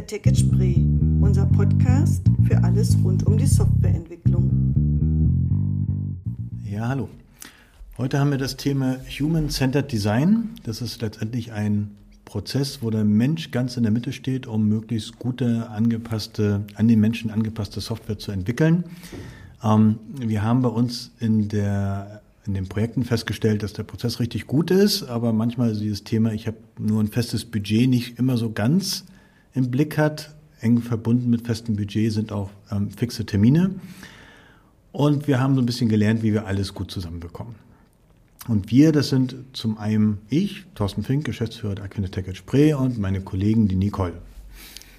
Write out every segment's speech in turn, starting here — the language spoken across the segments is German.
Ticket Spree, unser Podcast für alles rund um die Softwareentwicklung. Ja, hallo. Heute haben wir das Thema Human-Centered Design. Das ist letztendlich ein Prozess, wo der Mensch ganz in der Mitte steht, um möglichst gute, angepasste, an den Menschen angepasste Software zu entwickeln. Ähm, wir haben bei uns in der in den Projekten festgestellt, dass der Prozess richtig gut ist, aber manchmal dieses Thema, ich habe nur ein festes Budget, nicht immer so ganz im Blick hat. Eng verbunden mit festem Budget sind auch ähm, fixe Termine. Und wir haben so ein bisschen gelernt, wie wir alles gut zusammenbekommen. Und wir, das sind zum einen ich, Thorsten Fink, Geschäftsführer der Aquinetech Spree und meine Kollegen, die Nicole.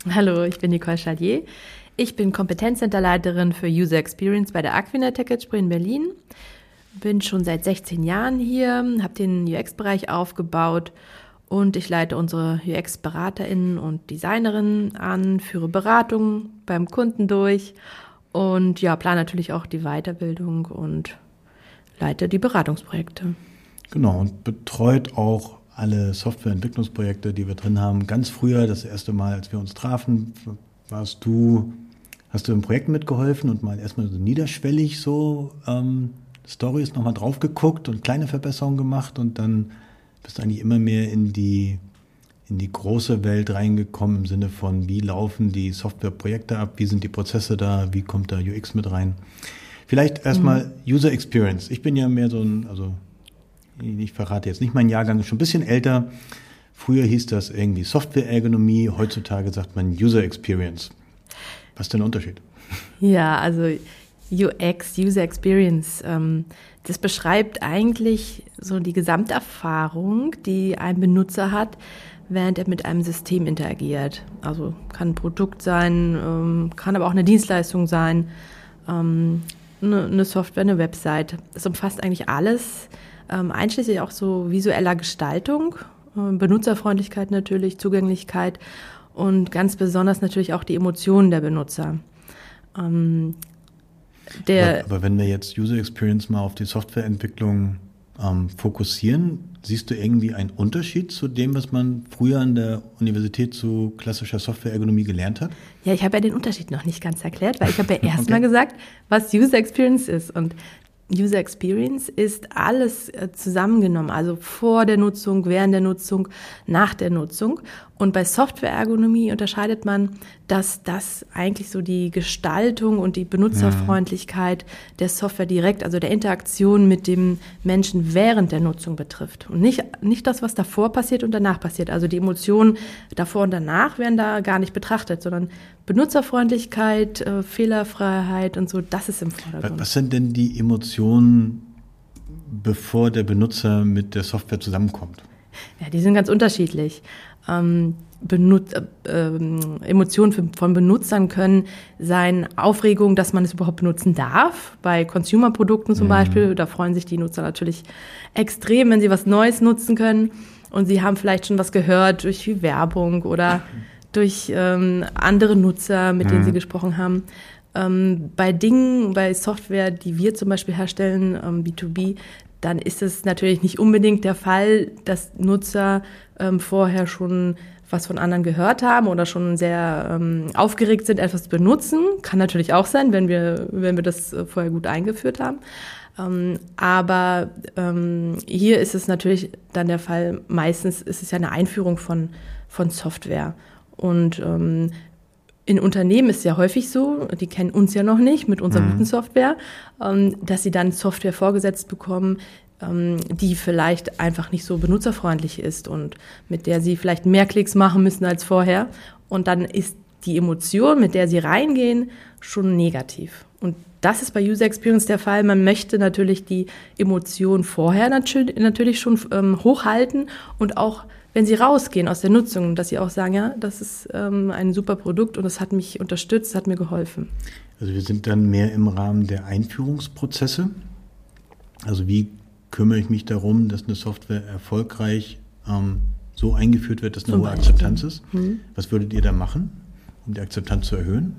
Hallo, ich bin Nicole Chalier. Ich bin Kompetenzcenterleiterin für User Experience bei der Aquinetech at Spree in Berlin. Bin schon seit 16 Jahren hier, habe den UX-Bereich aufgebaut und ich leite unsere UX-BeraterInnen und Designerinnen an, führe Beratungen beim Kunden durch und ja, plane natürlich auch die Weiterbildung und leite die Beratungsprojekte. Genau, und betreut auch alle Softwareentwicklungsprojekte, die wir drin haben. Ganz früher, das erste Mal, als wir uns trafen, warst du, hast du im Projekt mitgeholfen und mal erstmal so niederschwellig so ähm, Stories nochmal drauf geguckt und kleine Verbesserungen gemacht und dann bist eigentlich immer mehr in die, in die große Welt reingekommen im Sinne von, wie laufen die Softwareprojekte ab, wie sind die Prozesse da, wie kommt da UX mit rein. Vielleicht erstmal mhm. User Experience. Ich bin ja mehr so ein, also ich verrate jetzt nicht, mein Jahrgang ist schon ein bisschen älter. Früher hieß das irgendwie Software-Ergonomie, heutzutage sagt man User Experience. Was ist denn der Unterschied? Ja, also UX, User Experience, ähm, das beschreibt eigentlich so die Gesamterfahrung, die ein Benutzer hat, während er mit einem System interagiert. Also kann ein Produkt sein, ähm, kann aber auch eine Dienstleistung sein, ähm, eine, Software, eine Website. Es umfasst eigentlich alles, einschließlich auch so visueller Gestaltung, Benutzerfreundlichkeit natürlich, Zugänglichkeit und ganz besonders natürlich auch die Emotionen der Benutzer. Der aber, aber, wenn wir jetzt User Experience mal auf die Softwareentwicklung ähm, fokussieren, siehst du irgendwie einen Unterschied zu dem, was man früher an der Universität zu klassischer Softwareergonomie gelernt hat? Ja, ich habe ja den Unterschied noch nicht ganz erklärt, weil ich habe ja erstmal okay. gesagt, was User Experience ist. Und User Experience ist alles äh, zusammengenommen, also vor der Nutzung, während der Nutzung, nach der Nutzung. Und bei Softwareergonomie unterscheidet man, dass das eigentlich so die Gestaltung und die Benutzerfreundlichkeit der Software direkt, also der Interaktion mit dem Menschen während der Nutzung betrifft. Und nicht, nicht das, was davor passiert und danach passiert. Also die Emotionen davor und danach werden da gar nicht betrachtet, sondern Benutzerfreundlichkeit, äh, Fehlerfreiheit und so, das ist im Vordergrund. Was sind denn die Emotionen, bevor der Benutzer mit der Software zusammenkommt? Ja, die sind ganz unterschiedlich ähm, Benut äh, Emotionen von Benutzern können sein Aufregung, dass man es überhaupt benutzen darf. Bei Consumer-Produkten zum mhm. Beispiel, da freuen sich die Nutzer natürlich extrem, wenn sie was Neues nutzen können. Und sie haben vielleicht schon was gehört durch Werbung oder durch ähm, andere Nutzer, mit denen mhm. sie gesprochen haben. Ähm, bei Dingen, bei Software, die wir zum Beispiel herstellen, ähm, B2B, dann ist es natürlich nicht unbedingt der Fall, dass Nutzer ähm, vorher schon was von anderen gehört haben oder schon sehr ähm, aufgeregt sind, etwas zu benutzen. Kann natürlich auch sein, wenn wir, wenn wir das äh, vorher gut eingeführt haben. Ähm, aber ähm, hier ist es natürlich dann der Fall, meistens ist es ja eine Einführung von, von Software. Und ähm, in Unternehmen ist es ja häufig so, die kennen uns ja noch nicht mit unserer mhm. guten Software, ähm, dass sie dann Software vorgesetzt bekommen, ähm, die vielleicht einfach nicht so benutzerfreundlich ist und mit der sie vielleicht mehr Klicks machen müssen als vorher. Und dann ist die Emotion, mit der sie reingehen, schon negativ. Und das ist bei User Experience der Fall. Man möchte natürlich die Emotion vorher natürlich schon ähm, hochhalten und auch wenn sie rausgehen aus der Nutzung, dass sie auch sagen, ja, das ist ähm, ein super Produkt und es hat mich unterstützt, hat mir geholfen. Also wir sind dann mehr im Rahmen der Einführungsprozesse. Also wie kümmere ich mich darum, dass eine Software erfolgreich ähm, so eingeführt wird, dass eine Zum hohe Akzeptanz ist? Mhm. Was würdet ihr da machen, um die Akzeptanz zu erhöhen?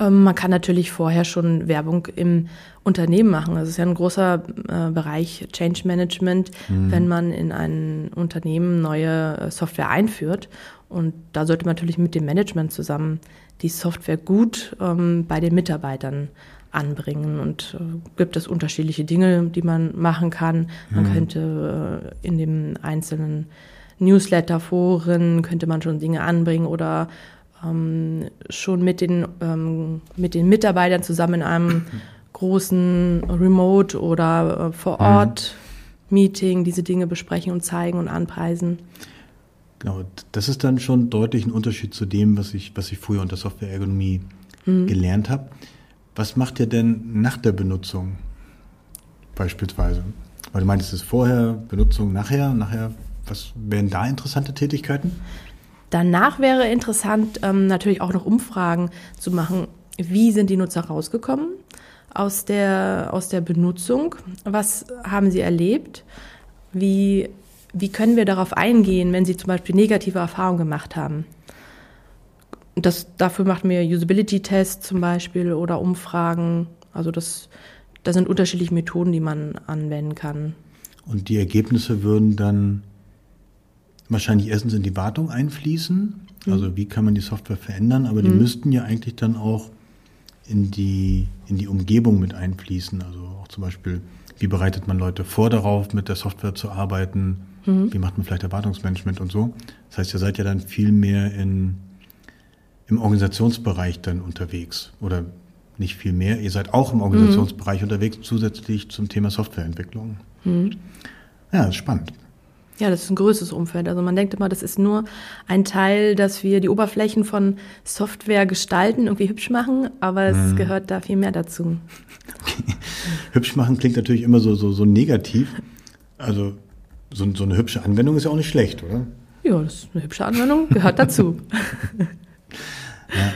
Ähm, man kann natürlich vorher schon Werbung im Unternehmen machen. Das ist ja ein großer äh, Bereich Change Management, mhm. wenn man in ein Unternehmen neue äh, Software einführt. Und da sollte man natürlich mit dem Management zusammen die Software gut ähm, bei den Mitarbeitern anbringen. Und äh, gibt es unterschiedliche Dinge, die man machen kann. Man mhm. könnte äh, in dem einzelnen Newsletter-Foren könnte man schon Dinge anbringen oder ähm, schon mit den, ähm, mit den Mitarbeitern zusammen in einem großen Remote oder äh, vor mhm. Ort mhm. Meeting diese Dinge besprechen und zeigen und anpreisen. Genau, das ist dann schon deutlich ein Unterschied zu dem, was ich, was ich früher unter Softwareergonomie mhm. gelernt habe. Was macht ihr denn nach der Benutzung beispielsweise? Weil du meintest es vorher, Benutzung nachher, nachher, was wären da interessante Tätigkeiten? Danach wäre interessant, ähm, natürlich auch noch Umfragen zu machen. Wie sind die Nutzer rausgekommen aus der, aus der Benutzung? Was haben sie erlebt? Wie, wie können wir darauf eingehen, wenn sie zum Beispiel negative Erfahrungen gemacht haben? Das, dafür macht mir Usability-Tests zum Beispiel oder Umfragen. Also das, das sind unterschiedliche Methoden, die man anwenden kann. Und die Ergebnisse würden dann wahrscheinlich erstens in die Wartung einfließen. Mhm. Also wie kann man die Software verändern, aber die mhm. müssten ja eigentlich dann auch in die, in die Umgebung mit einfließen. Also auch zum Beispiel, wie bereitet man Leute vor darauf, mit der Software zu arbeiten? Mhm. Wie macht man vielleicht Erwartungsmanagement und so? Das heißt, ihr seid ja dann viel mehr in, im Organisationsbereich dann unterwegs. Oder nicht viel mehr, ihr seid auch im Organisationsbereich mhm. unterwegs, zusätzlich zum Thema Softwareentwicklung. Mhm. Ja, das ist spannend. Ja, das ist ein größeres Umfeld. Also man denkt immer, das ist nur ein Teil, dass wir die Oberflächen von Software gestalten, irgendwie hübsch machen, aber es hm. gehört da viel mehr dazu. Okay. Hübsch machen klingt natürlich immer so, so, so negativ. Also so, so eine hübsche Anwendung ist ja auch nicht schlecht, oder? Ja, das ist eine hübsche Anwendung, gehört dazu. ja.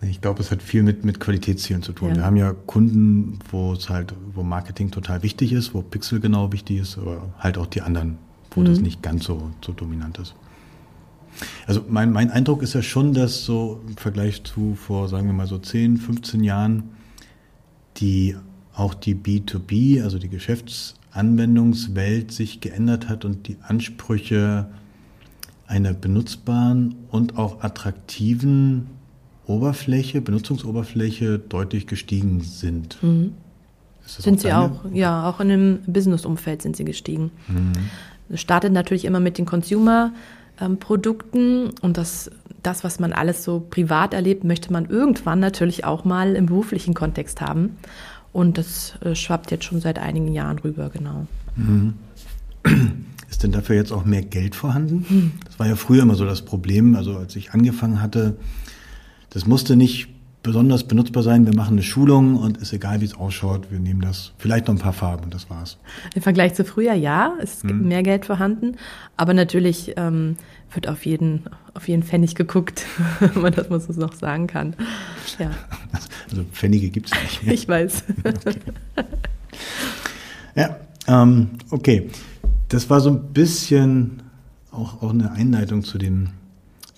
Ich glaube, es hat viel mit, mit Qualitätszielen zu tun. Ja. Wir haben ja Kunden, wo es halt, wo Marketing total wichtig ist, wo Pixel genau wichtig ist, aber halt auch die anderen wo mhm. das nicht ganz so, so dominant ist. Also mein, mein Eindruck ist ja schon, dass so im Vergleich zu vor, sagen wir mal so 10, 15 Jahren, die auch die B2B, also die Geschäftsanwendungswelt sich geändert hat und die Ansprüche einer benutzbaren und auch attraktiven Oberfläche, Benutzungsoberfläche deutlich gestiegen sind. Mhm. sind auch sie auch, ja, auch in dem Business-Umfeld sind sie gestiegen. Mhm. Es startet natürlich immer mit den Consumer-Produkten und das, das, was man alles so privat erlebt, möchte man irgendwann natürlich auch mal im beruflichen Kontext haben. Und das äh, schwappt jetzt schon seit einigen Jahren rüber, genau. Mhm. Ist denn dafür jetzt auch mehr Geld vorhanden? Mhm. Das war ja früher immer so das Problem. Also als ich angefangen hatte, das musste nicht besonders benutzbar sein. Wir machen eine Schulung und ist egal, wie es ausschaut. Wir nehmen das, vielleicht noch ein paar Farben und das war's. Im Vergleich zu früher, ja, ist hm. mehr Geld vorhanden. Aber natürlich ähm, wird auf jeden, auf jeden Pfennig geguckt, wenn man das mal so noch sagen kann. Ja. Also Pfennige gibt es nicht mehr. Ich weiß. Okay. Ja, ähm, okay. Das war so ein bisschen auch, auch eine Einleitung zu den,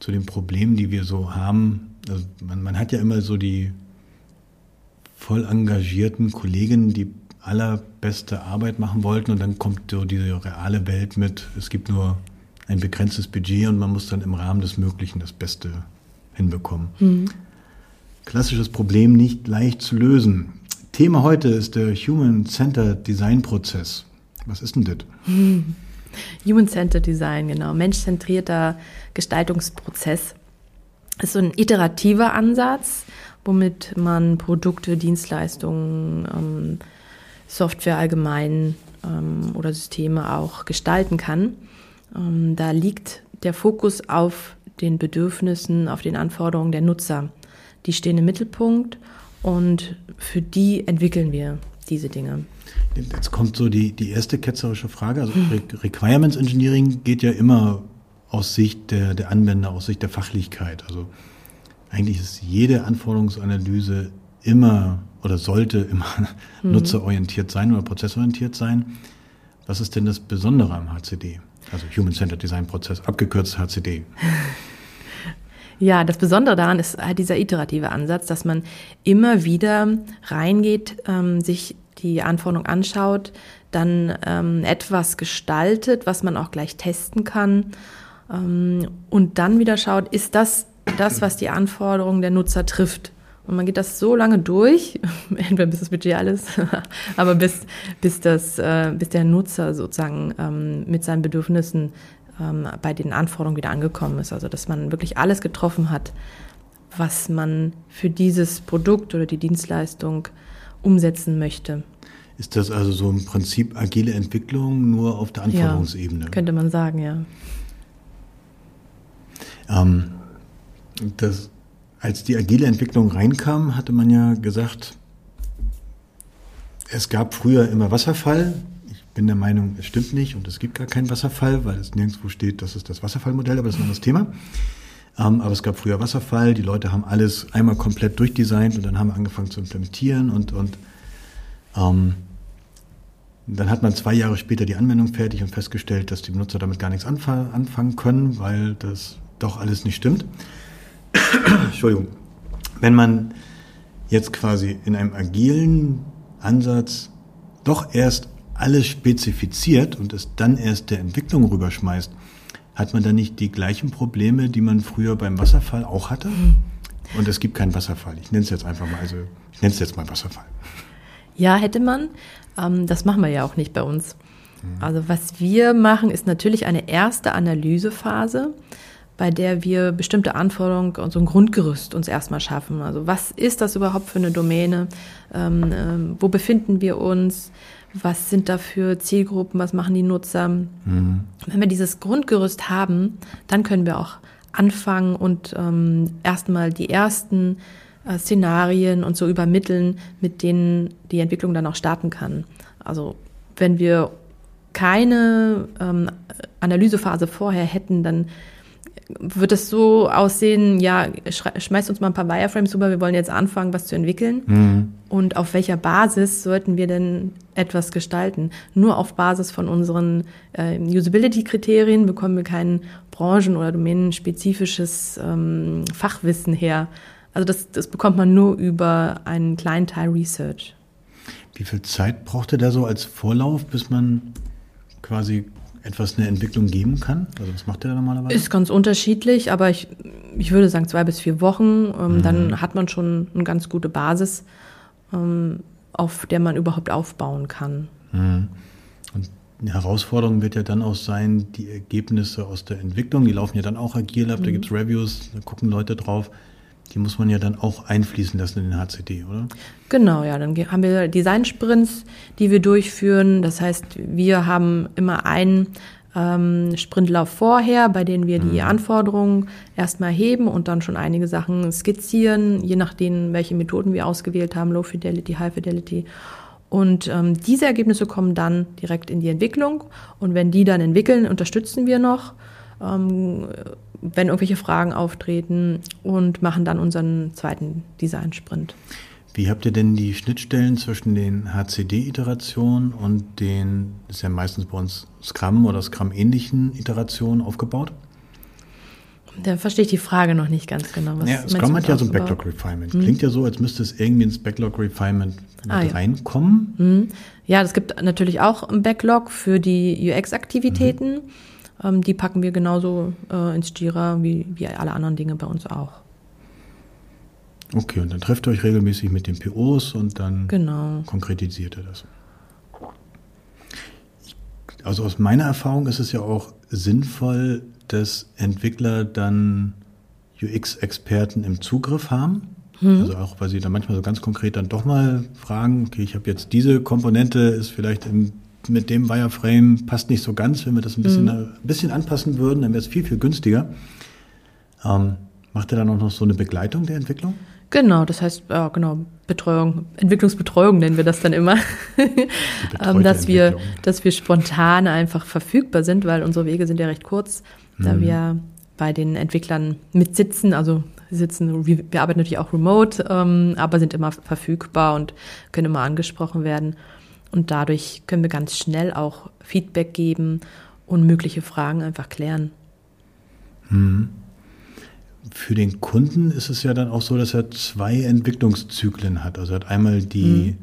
zu den Problemen, die wir so haben also man, man hat ja immer so die voll engagierten Kollegen, die allerbeste Arbeit machen wollten und dann kommt so diese reale Welt mit, es gibt nur ein begrenztes Budget und man muss dann im Rahmen des Möglichen das Beste hinbekommen. Mhm. Klassisches Problem nicht leicht zu lösen. Thema heute ist der Human-Centered Design Prozess. Was ist denn das? Human-Centered Design, genau. Menschzentrierter Gestaltungsprozess ist so ein iterativer Ansatz, womit man Produkte, Dienstleistungen, ähm, Software allgemein ähm, oder Systeme auch gestalten kann. Ähm, da liegt der Fokus auf den Bedürfnissen, auf den Anforderungen der Nutzer. Die stehen im Mittelpunkt und für die entwickeln wir diese Dinge. Jetzt kommt so die, die erste ketzerische Frage. Also Requirements Engineering geht ja immer aus Sicht der, der Anwender, aus Sicht der Fachlichkeit. Also eigentlich ist jede Anforderungsanalyse immer oder sollte immer mhm. nutzerorientiert sein oder prozessorientiert sein. Was ist denn das Besondere am HCD? Also Human Centered Design Prozess, abgekürzt HCD. Ja, das Besondere daran ist halt dieser iterative Ansatz, dass man immer wieder reingeht, ähm, sich die Anforderung anschaut, dann ähm, etwas gestaltet, was man auch gleich testen kann und dann wieder schaut, ist das das, was die Anforderungen der Nutzer trifft? Und man geht das so lange durch, entweder bis das Budget alles, aber bis, bis, das, äh, bis der Nutzer sozusagen ähm, mit seinen Bedürfnissen ähm, bei den Anforderungen wieder angekommen ist. Also dass man wirklich alles getroffen hat, was man für dieses Produkt oder die Dienstleistung umsetzen möchte. Ist das also so im Prinzip agile Entwicklung nur auf der Anforderungsebene? Ja, könnte man sagen, ja. Ähm, das, als die agile Entwicklung reinkam, hatte man ja gesagt, es gab früher immer Wasserfall. Ich bin der Meinung, es stimmt nicht und es gibt gar keinen Wasserfall, weil es nirgendwo steht, das ist das Wasserfallmodell, aber das ist ein anderes Thema. Ähm, aber es gab früher Wasserfall, die Leute haben alles einmal komplett durchdesignt und dann haben wir angefangen zu implementieren und, und ähm, dann hat man zwei Jahre später die Anwendung fertig und festgestellt, dass die Benutzer damit gar nichts anfangen können, weil das doch alles nicht stimmt. Entschuldigung. Wenn man jetzt quasi in einem agilen Ansatz doch erst alles spezifiziert und es dann erst der Entwicklung rüberschmeißt, hat man dann nicht die gleichen Probleme, die man früher beim Wasserfall auch hatte? Und es gibt keinen Wasserfall. Ich nenne es jetzt einfach mal, also ich nenne es jetzt mal Wasserfall. Ja, hätte man. Ähm, das machen wir ja auch nicht bei uns. Also was wir machen, ist natürlich eine erste Analysephase bei der wir bestimmte Anforderungen und so ein Grundgerüst uns erstmal schaffen. Also was ist das überhaupt für eine Domäne? Ähm, ähm, wo befinden wir uns? Was sind da für Zielgruppen? Was machen die Nutzer? Mhm. Wenn wir dieses Grundgerüst haben, dann können wir auch anfangen und ähm, erstmal die ersten äh, Szenarien und so übermitteln, mit denen die Entwicklung dann auch starten kann. Also wenn wir keine ähm, Analysephase vorher hätten, dann wird es so aussehen, ja, schmeißt uns mal ein paar Wireframes rüber, wir wollen jetzt anfangen, was zu entwickeln. Mhm. Und auf welcher Basis sollten wir denn etwas gestalten? Nur auf Basis von unseren äh, Usability-Kriterien bekommen wir kein branchen- oder domänenspezifisches ähm, Fachwissen her. Also das, das bekommt man nur über einen kleinen Teil Research. Wie viel Zeit braucht ihr da so als Vorlauf, bis man quasi etwas eine Entwicklung geben kann? Also was macht der da normalerweise? Ist ganz unterschiedlich, aber ich, ich würde sagen zwei bis vier Wochen. Ähm, mhm. Dann hat man schon eine ganz gute Basis, ähm, auf der man überhaupt aufbauen kann. Mhm. Und die Herausforderung wird ja dann auch sein, die Ergebnisse aus der Entwicklung, die laufen ja dann auch agil ab, mhm. da gibt es Reviews, da gucken Leute drauf die muss man ja dann auch einfließen lassen in den HCD, oder? Genau, ja. Dann haben wir Design-Sprints, die wir durchführen. Das heißt, wir haben immer einen ähm, Sprintlauf vorher, bei denen wir die mhm. Anforderungen erstmal heben und dann schon einige Sachen skizzieren, je nachdem, welche Methoden wir ausgewählt haben, Low Fidelity, High Fidelity. Und ähm, diese Ergebnisse kommen dann direkt in die Entwicklung. Und wenn die dann entwickeln, unterstützen wir noch. Ähm, wenn irgendwelche Fragen auftreten und machen dann unseren zweiten Design-Sprint. Wie habt ihr denn die Schnittstellen zwischen den HCD-Iterationen und den, das ist ja meistens bei uns Scrum oder Scrum-ähnlichen Iterationen aufgebaut? Da verstehe ich die Frage noch nicht ganz genau. Was ja, Scrum hat ja so ein Backlog-Refinement. Hm. Klingt ja so, als müsste es irgendwie ins Backlog-Refinement ah, ja. reinkommen. Hm. Ja, es gibt natürlich auch ein Backlog für die UX-Aktivitäten. Mhm. Ähm, die packen wir genauso äh, ins Jira wie, wie alle anderen Dinge bei uns auch. Okay, und dann trefft ihr euch regelmäßig mit den POs und dann genau. konkretisiert ihr das. Also aus meiner Erfahrung ist es ja auch sinnvoll, dass Entwickler dann UX-Experten im Zugriff haben. Hm. Also auch, weil sie dann manchmal so ganz konkret dann doch mal fragen, okay, ich habe jetzt diese Komponente, ist vielleicht im mit dem Wireframe passt nicht so ganz. Wenn wir das ein bisschen, mhm. ein bisschen anpassen würden, dann wäre es viel, viel günstiger. Ähm, macht ihr dann auch noch so eine Begleitung der Entwicklung? Genau, das heißt, ja, genau, Betreuung, Entwicklungsbetreuung nennen wir das dann immer. ähm, dass wir, dass wir spontan einfach verfügbar sind, weil unsere Wege sind ja recht kurz, da mhm. wir bei den Entwicklern mitsitzen, also sitzen, wir, wir arbeiten natürlich auch remote, ähm, aber sind immer verfügbar und können immer angesprochen werden. Und dadurch können wir ganz schnell auch Feedback geben und mögliche Fragen einfach klären. Hm. für den Kunden ist es ja dann auch so, dass er zwei Entwicklungszyklen hat. Also er hat einmal die, mhm.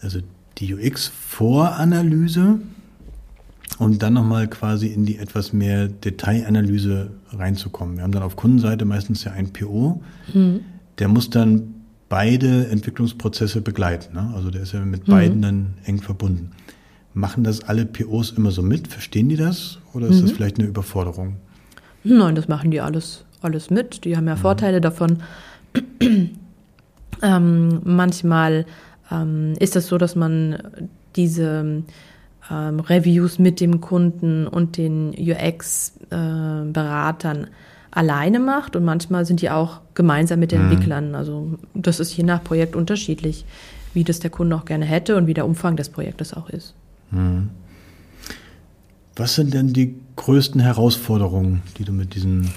also die UX-Voranalyse und dann nochmal quasi in die etwas mehr Detailanalyse reinzukommen. Wir haben dann auf Kundenseite meistens ja ein PO, mhm. der muss dann beide Entwicklungsprozesse begleiten. Ne? Also der ist ja mit mhm. beiden dann eng verbunden. Machen das alle POs immer so mit? Verstehen die das? Oder ist mhm. das vielleicht eine Überforderung? Nein, das machen die alles, alles mit. Die haben ja mhm. Vorteile davon. ähm, manchmal ähm, ist es so, dass man diese ähm, Reviews mit dem Kunden und den UX-Beratern äh, alleine macht und manchmal sind die auch gemeinsam mit den mhm. Entwicklern. Also das ist je nach Projekt unterschiedlich, wie das der Kunde auch gerne hätte und wie der Umfang des Projektes auch ist. Mhm. Was sind denn die größten Herausforderungen, die du mit diesen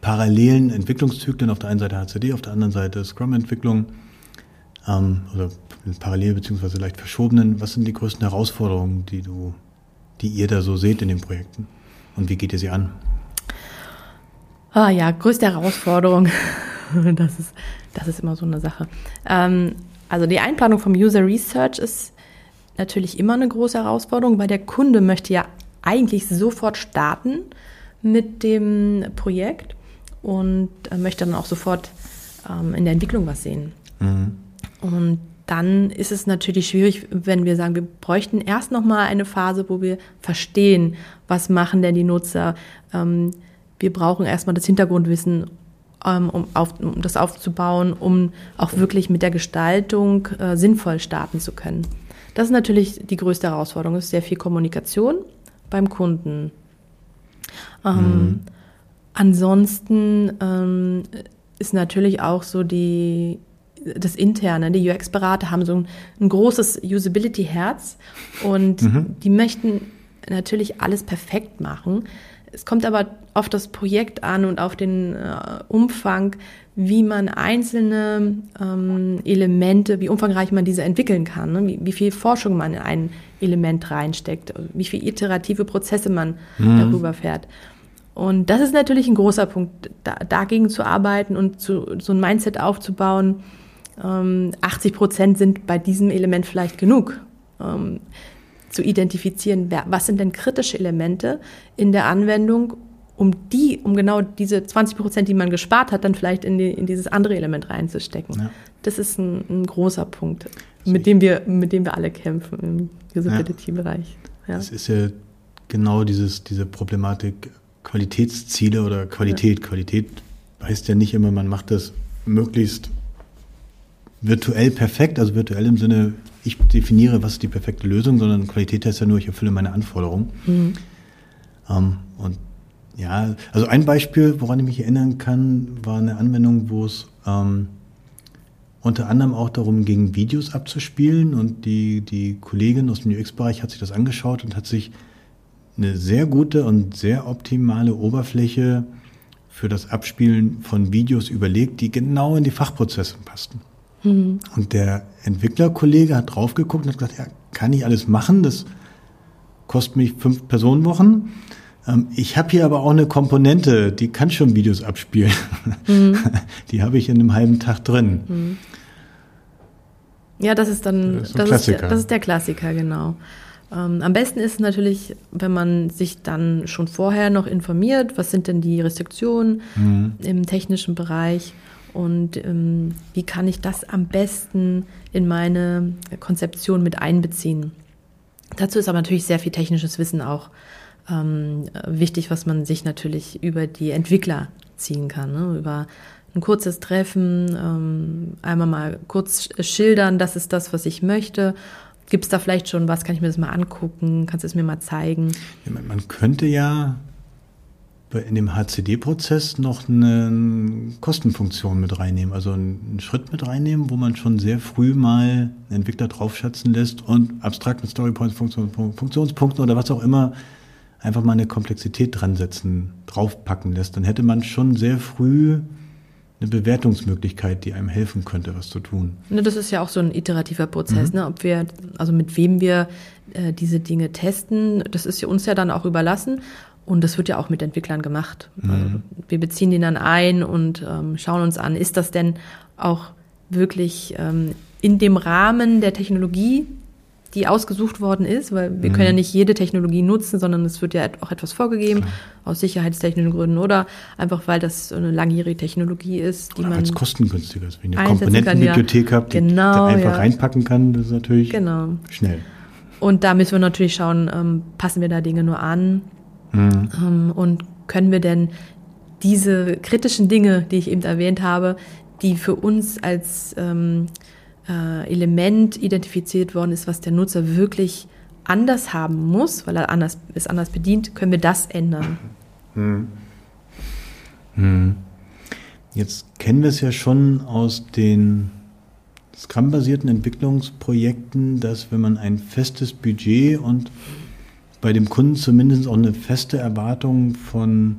parallelen Entwicklungszyklen auf der einen Seite HCD, auf der anderen Seite Scrum-Entwicklung ähm, oder parallel beziehungsweise leicht verschobenen, was sind die größten Herausforderungen, die du, die ihr da so seht in den Projekten? Und wie geht ihr sie an? Ah ja, größte Herausforderung. Das ist, das ist immer so eine Sache. Ähm, also die Einplanung vom User Research ist natürlich immer eine große Herausforderung, weil der Kunde möchte ja eigentlich sofort starten mit dem Projekt und möchte dann auch sofort ähm, in der Entwicklung was sehen. Mhm. Und dann ist es natürlich schwierig, wenn wir sagen, wir bräuchten erst noch mal eine Phase, wo wir verstehen, was machen denn die Nutzer. Ähm, wir brauchen erstmal das Hintergrundwissen, ähm, um, auf, um das aufzubauen, um auch wirklich mit der Gestaltung äh, sinnvoll starten zu können. Das ist natürlich die größte Herausforderung. Es ist sehr viel Kommunikation beim Kunden. Ähm, mhm. Ansonsten ähm, ist natürlich auch so die das Interne, die UX-Berater haben so ein, ein großes Usability-Herz und mhm. die möchten natürlich alles perfekt machen. Es kommt aber auf das Projekt an und auf den äh, Umfang, wie man einzelne ähm, Elemente, wie umfangreich man diese entwickeln kann, ne? wie, wie, viel Forschung man in ein Element reinsteckt, wie viel iterative Prozesse man mhm. darüber fährt. Und das ist natürlich ein großer Punkt, da, dagegen zu arbeiten und zu, so ein Mindset aufzubauen. Ähm, 80 Prozent sind bei diesem Element vielleicht genug. Ähm, zu identifizieren, was sind denn kritische Elemente in der Anwendung, um die, um genau diese 20 Prozent, die man gespart hat, dann vielleicht in, die, in dieses andere Element reinzustecken. Ja. Das ist ein, ein großer Punkt, mit dem wir, mit dem wir alle kämpfen im Usability-Bereich. Ja. Das ist ja genau dieses, diese Problematik Qualitätsziele oder Qualität. Ja. Qualität heißt ja nicht immer, man macht das möglichst virtuell perfekt, also virtuell im Sinne, ich definiere, was ist die perfekte Lösung, sondern Qualität heißt ja nur, ich erfülle meine Anforderungen. Mhm. Ähm, und ja, also ein Beispiel, woran ich mich erinnern kann, war eine Anwendung, wo es ähm, unter anderem auch darum ging, Videos abzuspielen. Und die, die Kollegin aus dem UX-Bereich hat sich das angeschaut und hat sich eine sehr gute und sehr optimale Oberfläche für das Abspielen von Videos überlegt, die genau in die Fachprozesse passten. Mhm. Und der Entwicklerkollege hat drauf geguckt und hat gesagt, ja, kann ich alles machen, das kostet mich fünf Personenwochen. Ähm, ich habe hier aber auch eine Komponente, die kann schon Videos abspielen. Mhm. Die habe ich in einem halben Tag drin. Mhm. Ja, das ist dann das ist, das, ist der, das ist der Klassiker, genau. Ähm, am besten ist es natürlich, wenn man sich dann schon vorher noch informiert, was sind denn die Restriktionen mhm. im technischen Bereich und ähm, wie kann ich das am besten in meine Konzeption mit einbeziehen. Dazu ist aber natürlich sehr viel technisches Wissen auch ähm, wichtig, was man sich natürlich über die Entwickler ziehen kann, ne? über ein kurzes Treffen, ähm, einmal mal kurz schildern, das ist das, was ich möchte. Gibt es da vielleicht schon was? Kann ich mir das mal angucken? Kannst du es mir mal zeigen? Ja, man könnte ja in dem HCD-Prozess noch eine Kostenfunktion mit reinnehmen, also einen Schritt mit reinnehmen, wo man schon sehr früh mal einen Entwickler draufschätzen lässt und abstrakt mit Storypoints, Funktionspunkten oder was auch immer einfach mal eine Komplexität dran setzen, draufpacken lässt, dann hätte man schon sehr früh eine Bewertungsmöglichkeit, die einem helfen könnte, was zu tun. Ne, das ist ja auch so ein iterativer Prozess, mhm. ne? ob wir, also mit wem wir äh, diese Dinge testen, das ist ja uns ja dann auch überlassen. Und das wird ja auch mit Entwicklern gemacht. Mhm. Also wir beziehen den dann ein und ähm, schauen uns an, ist das denn auch wirklich ähm, in dem Rahmen der Technologie, die ausgesucht worden ist, weil wir Mhm. können ja nicht jede Technologie nutzen, sondern es wird ja auch etwas vorgegeben aus sicherheitstechnischen Gründen oder einfach weil das eine langjährige Technologie ist, die Oder man es kostengünstiger ist. Wenn ihr eine Komponentenbibliothek ja. habt, die Genau, da einfach ja. reinpacken kann, das ist natürlich genau. schnell. Und da müssen wir natürlich schauen, ähm, passen wir da Dinge nur an Mhm. ähm, und können wir denn diese kritischen Dinge, die ich eben erwähnt habe, die für uns als ähm, äh, Element identifiziert worden ist, was der Nutzer wirklich anders haben muss, weil er anders, es anders bedient, können wir das ändern. Jetzt kennen wir es ja schon aus den Scrum-basierten Entwicklungsprojekten, dass wenn man ein festes Budget und bei dem Kunden zumindest auch eine feste Erwartung von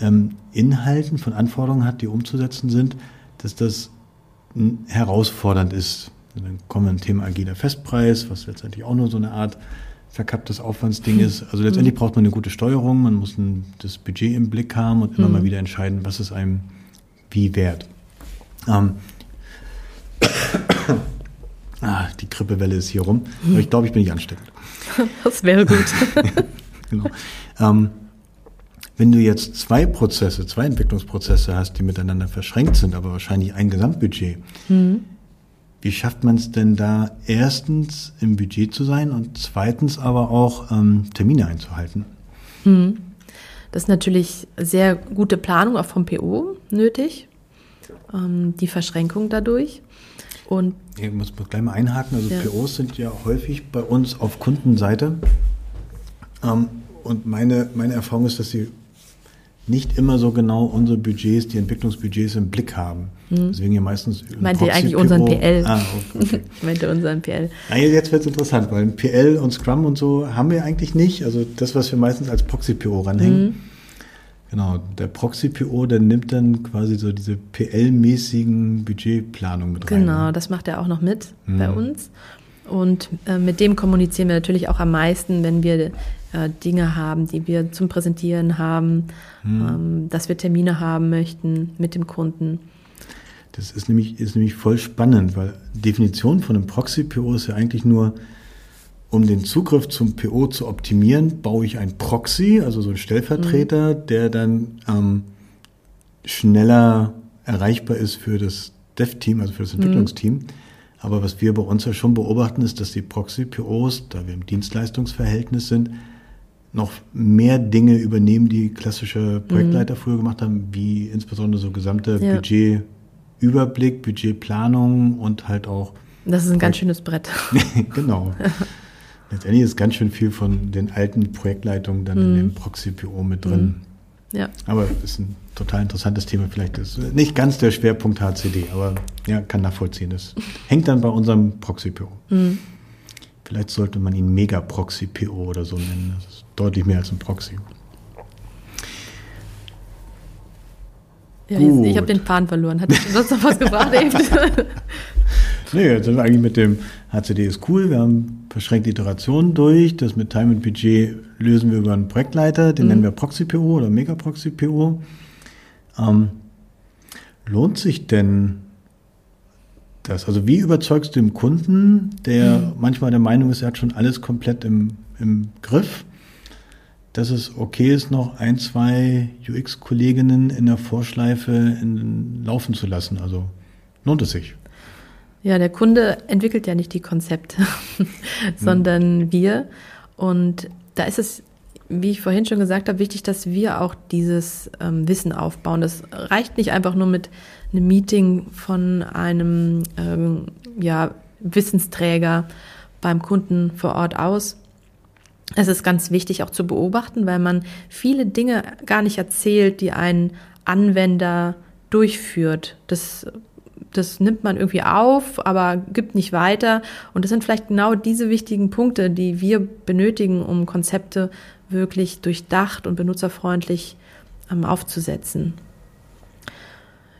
ähm, Inhalten, von Anforderungen hat, die umzusetzen sind, dass das m, herausfordernd ist. Und dann kommen wir ein Thema agiler Festpreis, was letztendlich auch nur so eine Art verkapptes Aufwandsding ist. Also letztendlich braucht man eine gute Steuerung, man muss ein, das Budget im Blick haben und immer mal wieder entscheiden, was ist einem wie wert. Ähm, die Grippewelle ist hier rum, aber ich glaube, ich bin nicht ansteckend. Das wäre gut. Genau. Ähm, wenn du jetzt zwei Prozesse, zwei Entwicklungsprozesse hast, die miteinander verschränkt sind, aber wahrscheinlich ein Gesamtbudget, wie schafft man es denn da erstens im Budget zu sein und zweitens aber auch ähm, Termine einzuhalten? Das ist natürlich sehr gute Planung auch vom PO nötig, ähm, die Verschränkung dadurch. Und Ich muss muss gleich mal einhaken. Also Ja. POs sind ja häufig bei uns auf Kundenseite. Ähm, und meine, meine Erfahrung ist, dass sie nicht immer so genau unsere Budgets, die Entwicklungsbudgets im Blick haben. Deswegen ja meistens ein meinte Proxy eigentlich unseren. PL. Ah, okay. ich meinte unseren PL. Ah, jetzt wird es interessant, weil PL und Scrum und so haben wir eigentlich nicht. Also das, was wir meistens als Proxy-PO ranhängen. Mhm. Genau, der Proxy-PO, der nimmt dann quasi so diese PL-mäßigen Budgetplanungen mit rein. Genau, ne? das macht er auch noch mit bei uns. Und äh, mit dem kommunizieren wir natürlich auch am meisten, wenn wir äh, Dinge haben, die wir zum Präsentieren haben, ähm, dass wir Termine haben möchten mit dem Kunden. Das ist nämlich, ist nämlich voll spannend, weil Definition von einem Proxy-PO ist ja eigentlich nur, um den Zugriff zum PO zu optimieren, baue ich ein Proxy, also so ein Stellvertreter, der dann ähm, schneller erreichbar ist für das Dev-Team, also für das Entwicklungsteam. Aber was wir bei uns ja schon beobachten, ist, dass die Proxy-POs, da wir im Dienstleistungsverhältnis sind, noch mehr Dinge übernehmen, die klassische Projektleiter früher gemacht haben, wie insbesondere so gesamte Ja. Budgetüberblick, Budgetplanung und halt auch, Das ist ein ganz schönes Brett. genau. Letztendlich ist ganz schön viel von den alten Projektleitungen dann in dem Proxy-PO mit drin. ja. Aber ist ein total interessantes Thema. Vielleicht ist nicht ganz der Schwerpunkt HCD, aber ja, kann nachvollziehen. Das hängt dann bei unserem Proxy-PO. Vielleicht sollte man ihn Mega-Proxy-PO oder so nennen. Das ist deutlich mehr als ein Proxy. ja ich habe den Faden verloren. Hat sonst noch was gefragt? Nee, jetzt sind wir eigentlich mit dem HCD ist cool. Wir haben verschränkte Iterationen durch. Das mit Time und Budget lösen wir über einen Projektleiter. Den nennen wir Proxy-PO oder Mega-Proxy-PO. Ähm, lohnt sich denn das? Also wie überzeugst du den Kunden, der manchmal der Meinung ist, er hat schon alles komplett im, im Griff, dass es okay ist, noch ein, zwei UX-Kolleginnen in der Vorschleife in, laufen zu lassen? Also lohnt es sich? Ja, der Kunde entwickelt ja nicht die Konzepte, sondern wir. Und da ist es, wie ich vorhin schon gesagt habe, wichtig, dass wir auch dieses ähm, Wissen aufbauen. Das reicht nicht einfach nur mit einem Meeting von einem ähm, ja, Wissensträger beim Kunden vor Ort aus. Es ist ganz wichtig auch zu beobachten, weil man viele Dinge gar nicht erzählt, die ein Anwender durchführt. Das das nimmt man irgendwie auf, aber gibt nicht weiter. Und das sind vielleicht genau diese wichtigen Punkte, die wir benötigen, um Konzepte wirklich durchdacht und benutzerfreundlich ähm, aufzusetzen.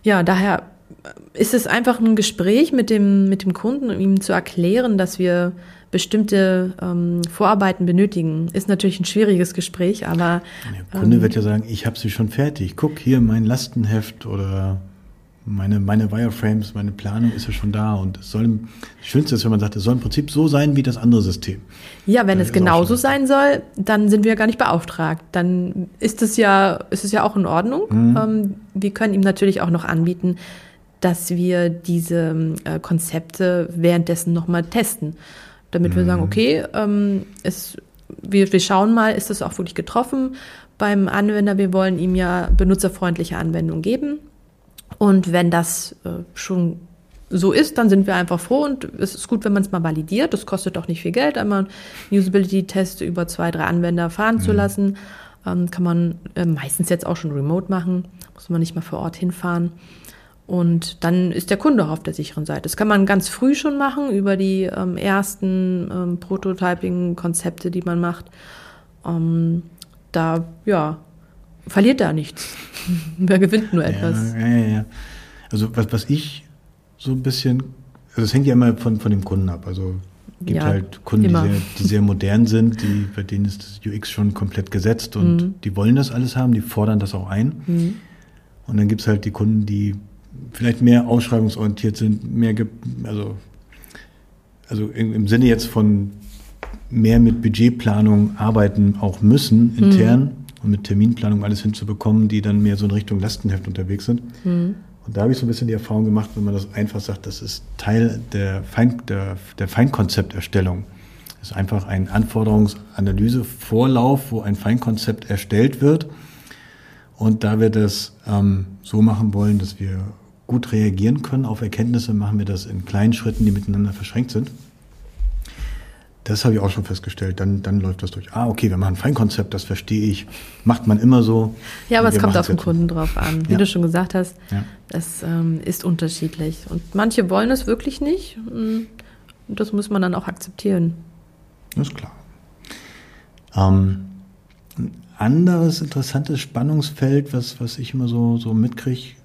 Ja, daher ist es einfach ein Gespräch mit dem, mit dem Kunden, um ihm zu erklären, dass wir bestimmte ähm, Vorarbeiten benötigen. Ist natürlich ein schwieriges Gespräch, aber. Der Kunde ähm, wird ja sagen, ich habe sie schon fertig. Guck hier mein Lastenheft oder meine, meine Wireframes, meine Planung ist ja schon da. Und es soll, das Schönste ist, wenn man sagt, es soll im Prinzip so sein wie das andere System. Ja, wenn das es genauso sein soll, dann sind wir ja gar nicht beauftragt. Dann ist es ja, ist es ja auch in Ordnung. Mhm. Ähm, wir können ihm natürlich auch noch anbieten, dass wir diese äh, Konzepte währenddessen nochmal testen. Damit mhm. wir sagen, okay, ähm, es, wir, wir schauen mal, ist das auch wirklich getroffen beim Anwender? Wir wollen ihm ja benutzerfreundliche Anwendungen geben. Und wenn das äh, schon so ist, dann sind wir einfach froh und es ist gut, wenn man es mal validiert. Das kostet auch nicht viel Geld, einmal einen Usability-Test über zwei, drei Anwender fahren mhm. zu lassen. Ähm, kann man äh, meistens jetzt auch schon remote machen, muss man nicht mal vor Ort hinfahren. Und dann ist der Kunde auch auf der sicheren Seite. Das kann man ganz früh schon machen über die ähm, ersten ähm, Prototyping-Konzepte, die man macht. Ähm, da, ja, verliert er nichts. Wer gewinnt nur etwas? Ja, ja, ja. Also was, was ich so ein bisschen, also es hängt ja immer von, von dem Kunden ab. Also es gibt ja, halt Kunden, die sehr, die sehr, modern sind, die, bei denen ist das UX schon komplett gesetzt und mhm. die wollen das alles haben, die fordern das auch ein. Mhm. Und dann gibt es halt die Kunden, die vielleicht mehr ausschreibungsorientiert sind, mehr, also, also im Sinne jetzt von mehr mit Budgetplanung arbeiten auch müssen, intern mhm. Und mit Terminplanung alles hinzubekommen, die dann mehr so in Richtung Lastenheft unterwegs sind. Mhm. Und da habe ich so ein bisschen die Erfahrung gemacht, wenn man das einfach sagt, das ist Teil der, Fein, der, der Feinkonzepterstellung. Das ist einfach ein Anforderungsanalysevorlauf, wo ein Feinkonzept erstellt wird. Und da wir das ähm, so machen wollen, dass wir gut reagieren können auf Erkenntnisse, machen wir das in kleinen Schritten, die miteinander verschränkt sind. Das habe ich auch schon festgestellt. Dann, dann läuft das durch. Ah, okay, wir machen ein Feinkonzept, das verstehe ich. Macht man immer so. Ja, aber es kommt auf den Kunden drauf an. Wie ja. du schon gesagt hast, ja. es ähm, ist unterschiedlich. Und manche wollen es wirklich nicht. Und das muss man dann auch akzeptieren. Das ist klar. Ähm, ein anderes interessantes Spannungsfeld, was, was ich immer so, so mitkriege,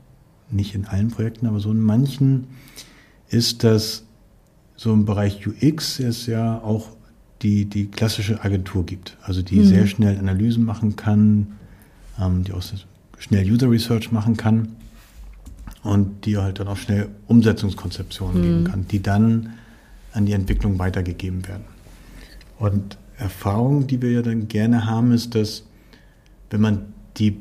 nicht in allen Projekten, aber so in manchen, ist, dass so im Bereich UX es ja auch die, die klassische Agentur gibt, also die mhm. sehr schnell Analysen machen kann, ähm, die auch schnell User Research machen kann und die halt dann auch schnell Umsetzungskonzeptionen mhm. geben kann, die dann an die Entwicklung weitergegeben werden. Und Erfahrung, die wir ja dann gerne haben, ist, dass wenn man die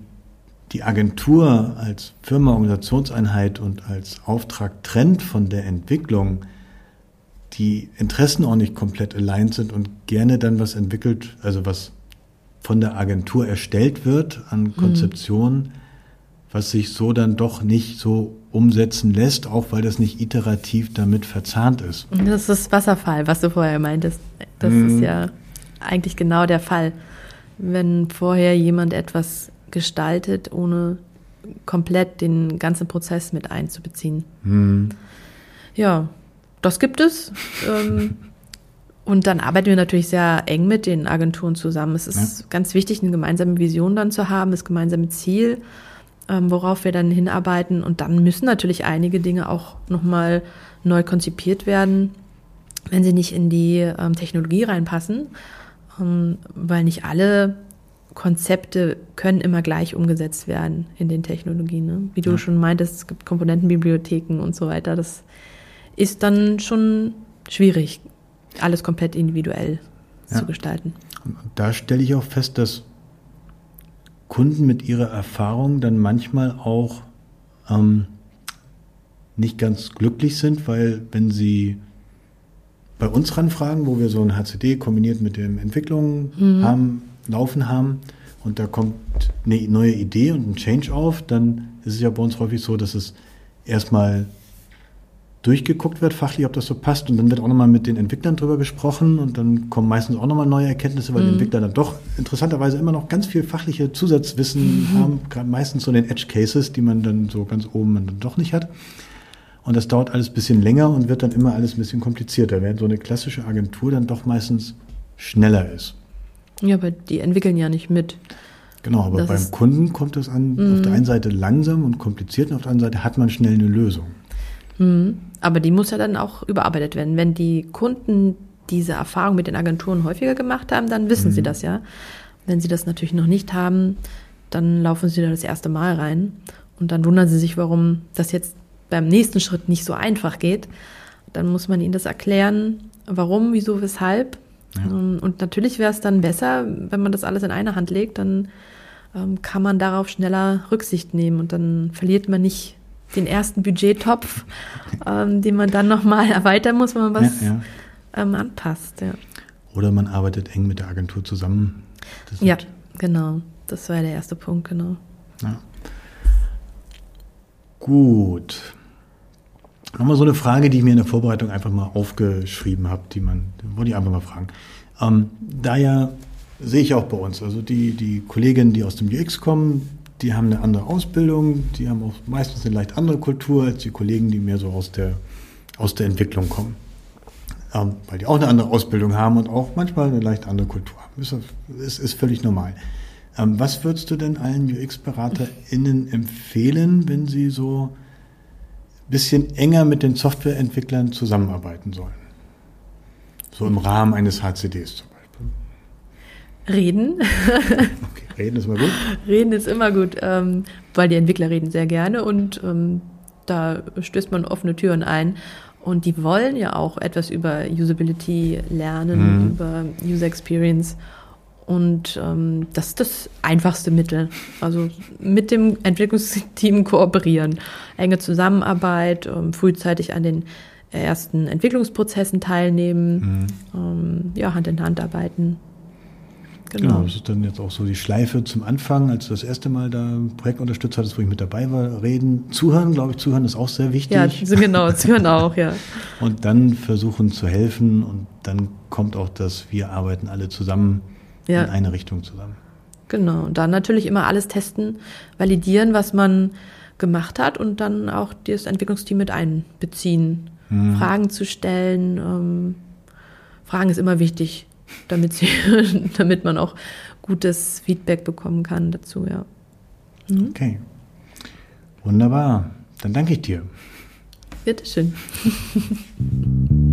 die Agentur als Firma, Organisationseinheit und als Auftrag trennt von der Entwicklung, die Interessen auch nicht komplett aligned sind und gerne dann was entwickelt, also was von der Agentur erstellt wird an mhm. Konzeptionen, mhm. was sich so dann doch nicht so umsetzen lässt, auch weil das nicht iterativ damit verzahnt ist. Das ist Wasserfall, was du vorher meintest. Das mhm. ist ja eigentlich genau der Fall. Wenn vorher jemand etwas gestaltet, ohne komplett den ganzen Prozess mit einzubeziehen. Mhm. Ja, das gibt es. Ähm, und dann arbeiten wir natürlich sehr eng mit den Agenturen zusammen. Es ist ja. ganz wichtig, eine gemeinsame Vision dann zu haben, das gemeinsame Ziel, ähm, worauf wir dann hinarbeiten. Und dann müssen natürlich einige Dinge auch nochmal neu konzipiert werden, wenn sie nicht in die ähm, Technologie reinpassen, weil nicht alle Konzepte können immer gleich umgesetzt werden in den Technologien. Ne? Wie du ja. schon meintest, es gibt Komponentenbibliotheken und so weiter. Das ist dann schon schwierig, alles komplett individuell ja. zu gestalten. Und da stelle ich auch fest, dass Kunden mit ihrer Erfahrung dann manchmal auch ähm, nicht ganz glücklich sind, weil wenn sie bei uns ranfragen, wo wir so ein HCD kombiniert mit den Entwicklungen mhm. haben, laufen haben und da kommt eine neue Idee und ein Change auf, dann ist es ja bei uns häufig so, dass es erstmal durchgeguckt wird, fachlich, ob das so passt. Und dann wird auch nochmal mit den Entwicklern drüber gesprochen und dann kommen meistens auch nochmal neue Erkenntnisse, weil mhm. die Entwickler dann doch interessanterweise immer noch ganz viel fachliche Zusatzwissen mhm. haben, gerade meistens so in den Edge Cases, die man dann so ganz oben dann doch nicht hat. Und das dauert alles ein bisschen länger und wird dann immer alles ein bisschen komplizierter, während so eine klassische Agentur dann doch meistens schneller ist. Ja, aber die entwickeln ja nicht mit. Genau, aber Das beim Kunden kommt es an, auf der einen Seite langsam und kompliziert und auf der anderen Seite hat man schnell eine Lösung. Mhm. Aber die muss ja dann auch überarbeitet werden. Wenn die Kunden diese Erfahrung mit den Agenturen häufiger gemacht haben, dann wissen sie das ja. Wenn sie das natürlich noch nicht haben, dann laufen sie da das erste Mal rein und dann wundern sie sich, warum das jetzt beim nächsten Schritt nicht so einfach geht. Dann muss man ihnen das erklären, warum, wieso, weshalb. Ähm, Und natürlich wäre es dann besser, wenn man das alles in eine Hand legt, dann ähm, kann man darauf schneller Rücksicht nehmen und dann verliert man nicht den ersten Budgettopf, ähm, den man dann nochmal erweitern muss, wenn man was Ja, ja. Ähm, anpasst. Ja. Oder man arbeitet eng mit der Agentur zusammen. Das ja, genau. Das war der erste Punkt, genau. Gut. Nochmal so eine Frage, die ich mir in der Vorbereitung einfach mal aufgeschrieben habe, die man, die wollte ich einfach mal fragen. Ähm, da ja sehe ich auch bei uns, also die, die Kolleginnen, die aus dem UX kommen, die haben eine andere Ausbildung, die haben auch meistens eine leicht andere Kultur als die Kollegen, die mehr so aus der, aus der Entwicklung kommen. Ähm, weil die auch eine andere Ausbildung haben und auch manchmal eine leicht andere Kultur haben. Ist, ist, ist völlig normal. Ähm, was würdest du denn allen UX-BeraterInnen empfehlen, wenn sie so ein bisschen enger mit den Softwareentwicklern zusammenarbeiten sollen? So im Rahmen eines HCDs zum. Reden. Okay, reden ist mal gut. reden ist immer gut, ähm, weil die Entwickler reden sehr gerne und ähm, da stößt man offene Türen ein. Und die wollen ja auch etwas über Usability lernen, Mhm. über User Experience. Und ähm, das ist das einfachste Mittel. Also mit dem Entwicklungsteam kooperieren, enge Zusammenarbeit, ähm, frühzeitig an den ersten Entwicklungsprozessen teilnehmen, ähm, ja, Hand in Hand arbeiten. Genau. das ist dann jetzt auch so die Schleife zum Anfang, als du das erste Mal da ein Projekt unterstützt hattest, wo ich mit dabei war, reden, zuhören, glaube ich, zuhören ist auch sehr wichtig. Ja, genau, zuhören auch, ja. Und dann versuchen zu helfen und dann kommt auch das, wir arbeiten alle zusammen Ja. in eine Richtung zusammen. Genau. Und dann natürlich immer alles testen, validieren, was man gemacht hat und dann auch das Entwicklungsteam mit einbeziehen. Fragen zu stellen. Ähm, Fragen ist immer wichtig, damit, sie, damit man auch gutes Feedback bekommen kann dazu, ja. Okay. Wunderbar. Dann danke ich dir. Bitteschön.